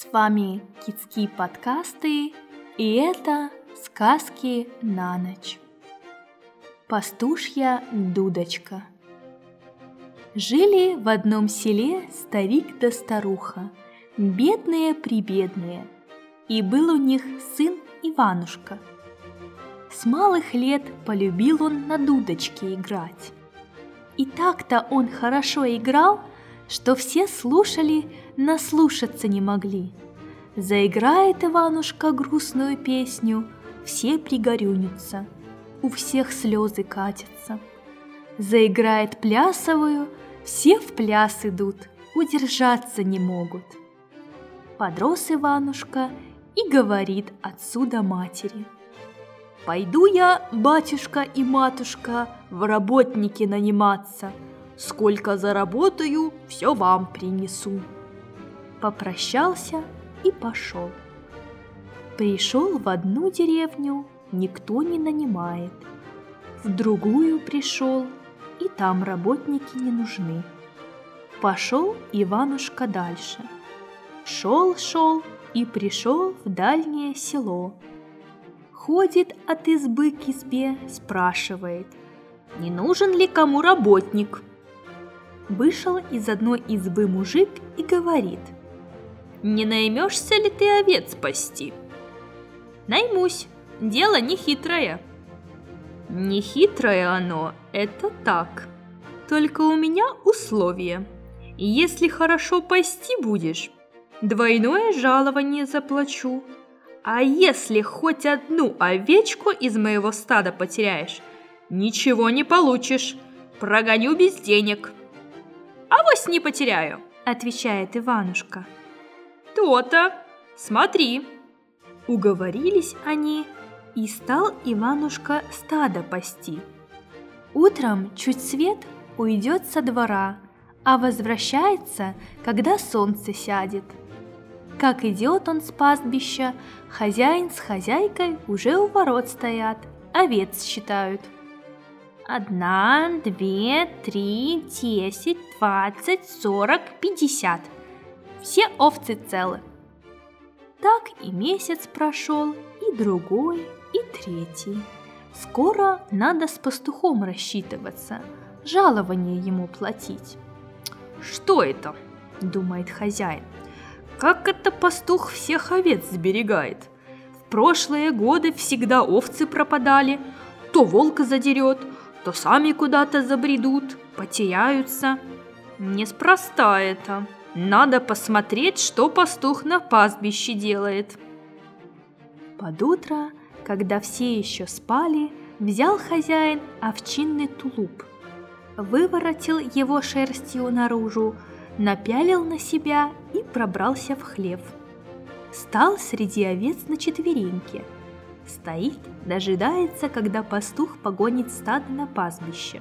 С вами Китские подкасты, и это сказки на ночь. Пастушья дудочка. Жили в одном селе старик да старуха, бедные-прибедные, и был у них сын Иванушка. С малых лет полюбил он на дудочке играть. И так-то он хорошо играл, что все слушали, наслушаться не могли. Заиграет Иванушка грустную песню, все пригорюнятся, у всех слезы катятся. Заиграет плясовую, все в пляс идут, удержаться не могут. Подрос Иванушка и говорит отсюда матери. «Пойду я, батюшка и матушка, в работники наниматься – Сколько заработаю, все вам принесу. Попрощался и пошел. Пришел в одну деревню, никто не нанимает. В другую пришел, и там работники не нужны. Пошел Иванушка дальше. Шел-шел и пришел в дальнее село. Ходит от избы к избе, спрашивает, не нужен ли кому работник – Вышел из одной избы мужик и говорит. «Не наймешься ли ты овец спасти?» «Наймусь, дело не хитрое». «Не хитрое оно, это так. Только у меня условие. Если хорошо пасти будешь, двойное жалование заплачу. А если хоть одну овечку из моего стада потеряешь, ничего не получишь, прогоню без денег». Авось не потеряю», — отвечает Иванушка. «То-то! Смотри!» Уговорились они, и стал Иванушка стадо пасти. Утром чуть свет уйдет со двора, а возвращается, когда солнце сядет. Как идет он с пастбища, хозяин с хозяйкой уже у ворот стоят, овец считают – Одна, две, три, десять, двадцать, сорок, пятьдесят. Все овцы целы. Так и месяц прошел, и другой, и третий. Скоро надо с пастухом рассчитываться, жалование ему платить. Что это? думает хозяин. Как это пастух всех овец сберегает? В прошлые годы всегда овцы пропадали, то волка задерет, то сами куда-то забредут, потеряются. Неспроста это. Надо посмотреть, что пастух на пастбище делает. Под утро, когда все еще спали, взял хозяин овчинный тулуп, выворотил его шерстью наружу, напялил на себя и пробрался в хлев. Стал среди овец на четвереньке – Стоит, дожидается, когда пастух погонит стадо на пастбище.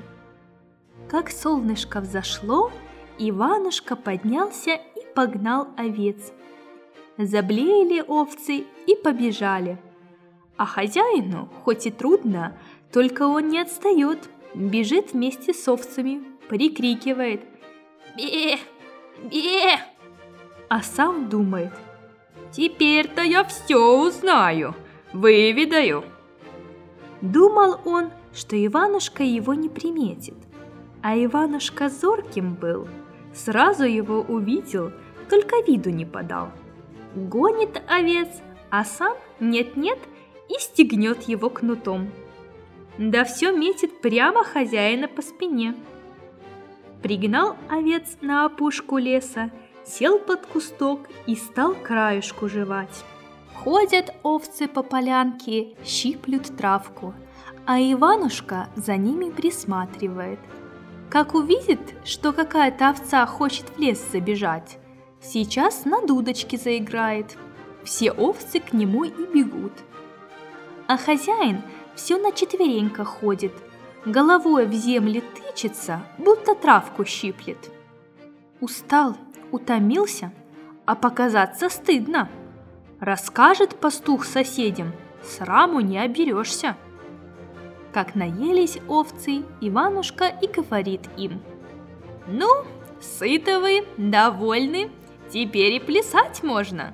Как солнышко взошло, Иванушка поднялся и погнал овец. Заблеяли овцы и побежали. А хозяину, хоть и трудно, только он не отстает, бежит вместе с овцами, прикрикивает «Бе! Бе!» А сам думает «Теперь-то я все узнаю!» Выведаю!» Думал он, что Иванушка его не приметит. А Иванушка зорким был, сразу его увидел, только виду не подал. Гонит овец, а сам нет-нет и стегнет его кнутом. Да все метит прямо хозяина по спине. Пригнал овец на опушку леса, сел под кусток и стал краюшку жевать. Ходят овцы по полянке, щиплют травку, а Иванушка за ними присматривает. Как увидит, что какая-то овца хочет в лес забежать, сейчас на дудочке заиграет. Все овцы к нему и бегут. А хозяин все на четвереньках ходит, головой в земле тычется, будто травку щиплет. Устал, утомился, а показаться стыдно – Расскажет пастух соседям, сраму не оберешься. Как наелись овцы, Иванушка и говорит им. Ну, сыты вы, довольны, теперь и плясать можно.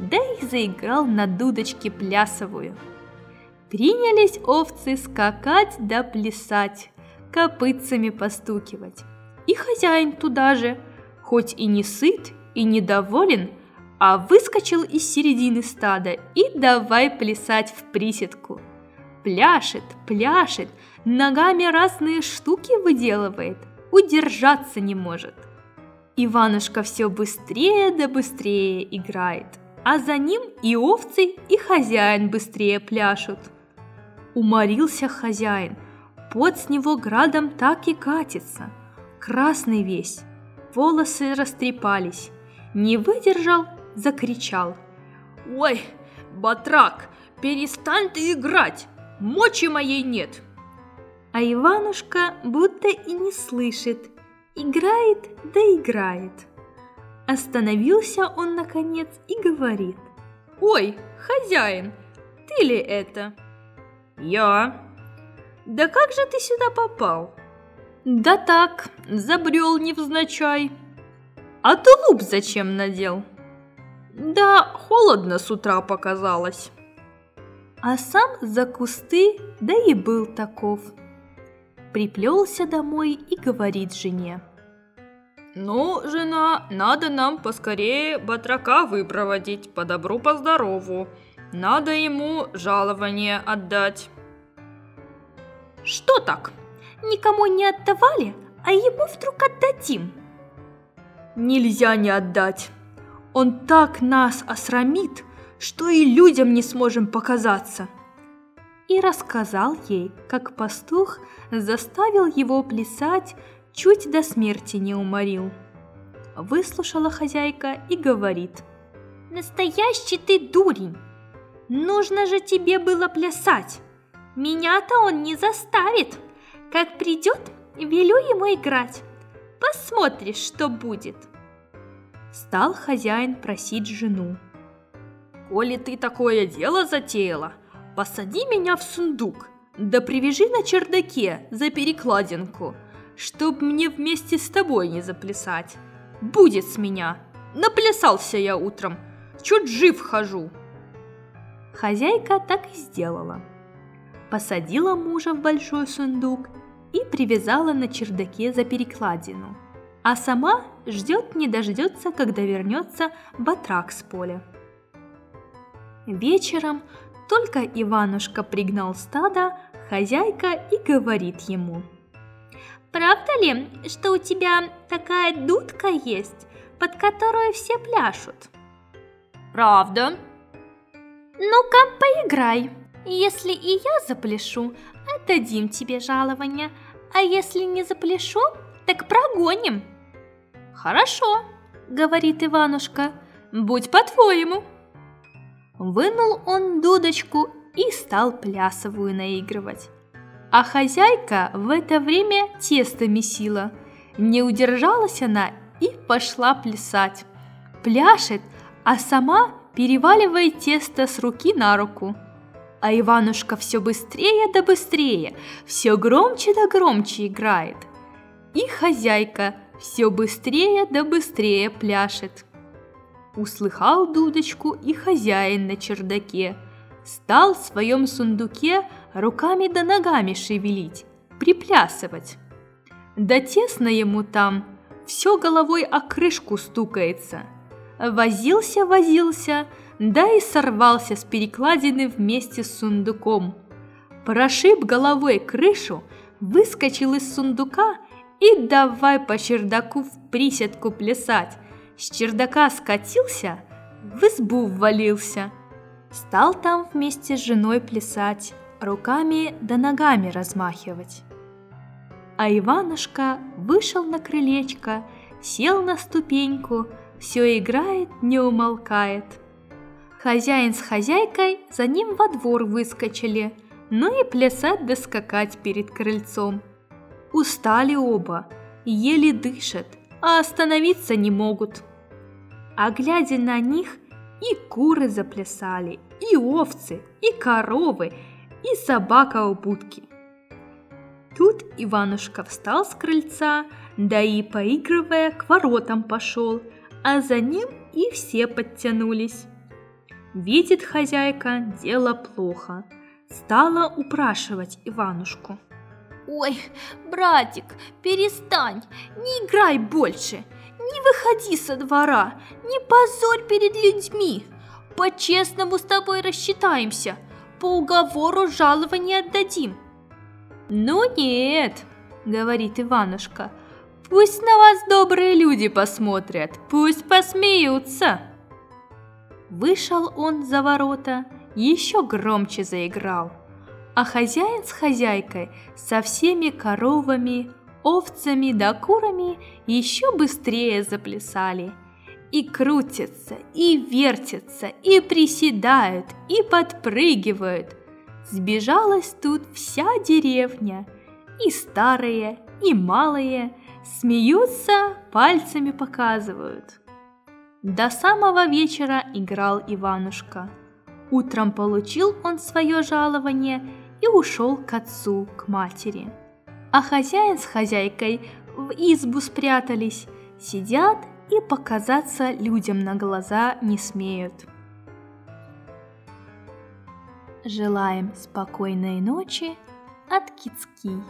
да и заиграл на дудочке плясовую. Принялись овцы скакать да плясать, копытцами постукивать. И хозяин туда же, хоть и не сыт и недоволен, а выскочил из середины стада и давай плясать в приседку. Пляшет, пляшет, ногами разные штуки выделывает, удержаться не может. Иванушка все быстрее да быстрее играет, а за ним и овцы, и хозяин быстрее пляшут. Уморился хозяин, пот с него градом так и катится, красный весь, волосы растрепались, не выдержал закричал. «Ой, батрак, перестань ты играть! Мочи моей нет!» А Иванушка будто и не слышит, играет да играет. Остановился он, наконец, и говорит. «Ой, хозяин, ты ли это?» «Я». «Да как же ты сюда попал?» «Да так, забрел невзначай». «А тулуп зачем надел?» Да, холодно с утра показалось. А сам за кусты, да и был таков. Приплелся домой и говорит жене. «Ну, жена, надо нам поскорее батрака выпроводить по добру, по здорову. Надо ему жалование отдать». «Что так? Никому не отдавали, а ему вдруг отдадим?» «Нельзя не отдать. Он так нас осрамит, что и людям не сможем показаться. И рассказал ей, как пастух заставил его плясать, чуть до смерти не уморил. Выслушала хозяйка и говорит. «Настоящий ты дурень! Нужно же тебе было плясать! Меня-то он не заставит! Как придет, велю ему играть! Посмотришь, что будет!» Стал хозяин просить жену. «Коли ты такое дело затеяла, посади меня в сундук, да привяжи на чердаке за перекладинку, чтоб мне вместе с тобой не заплясать. Будет с меня. Наплясался я утром, чуть жив хожу». Хозяйка так и сделала. Посадила мужа в большой сундук и привязала на чердаке за перекладину – а сама ждет не дождется, когда вернется батрак с поля. Вечером только Иванушка пригнал стадо, хозяйка и говорит ему. «Правда ли, что у тебя такая дудка есть, под которую все пляшут?» «Правда». «Ну-ка, поиграй. Если и я запляшу, отдадим тебе жалование, а если не запляшу, так прогоним». «Хорошо», — говорит Иванушка, — «будь по-твоему». Вынул он дудочку и стал плясовую наигрывать. А хозяйка в это время тесто месила. Не удержалась она и пошла плясать. Пляшет, а сама переваливает тесто с руки на руку. А Иванушка все быстрее да быстрее, все громче да громче играет. И хозяйка все быстрее да быстрее пляшет. Услыхал дудочку и хозяин на чердаке. Стал в своем сундуке руками да ногами шевелить, приплясывать. Да тесно ему там, все головой о крышку стукается. Возился, возился, да и сорвался с перекладины вместе с сундуком. Прошиб головой крышу, выскочил из сундука и давай по чердаку в приседку плясать. С чердака скатился, в избу ввалился. Стал там вместе с женой плясать, руками да ногами размахивать. А Иванушка вышел на крылечко, сел на ступеньку, все играет, не умолкает. Хозяин с хозяйкой за ним во двор выскочили, ну и плясать да скакать перед крыльцом. Устали оба, еле дышат, а остановиться не могут. А глядя на них, и куры заплясали, и овцы, и коровы, и собака у будки. Тут Иванушка встал с крыльца, да и, поигрывая, к воротам пошел, а за ним и все подтянулись. Видит хозяйка, дело плохо. Стала упрашивать Иванушку. Ой, братик, перестань, не играй больше, не выходи со двора, не позорь перед людьми. По-честному с тобой рассчитаемся, по уговору жалование отдадим. Ну нет, говорит Иванушка, пусть на вас добрые люди посмотрят, пусть посмеются. Вышел он за ворота, еще громче заиграл, а хозяин с хозяйкой со всеми коровами, овцами да курами еще быстрее заплясали. И крутятся, и вертятся, и приседают, и подпрыгивают. Сбежалась тут вся деревня, и старые, и малые, смеются, пальцами показывают. До самого вечера играл Иванушка. Утром получил он свое жалование и ушел к отцу, к матери. А хозяин с хозяйкой в избу спрятались, сидят и показаться людям на глаза не смеют. Желаем спокойной ночи от Кицкий.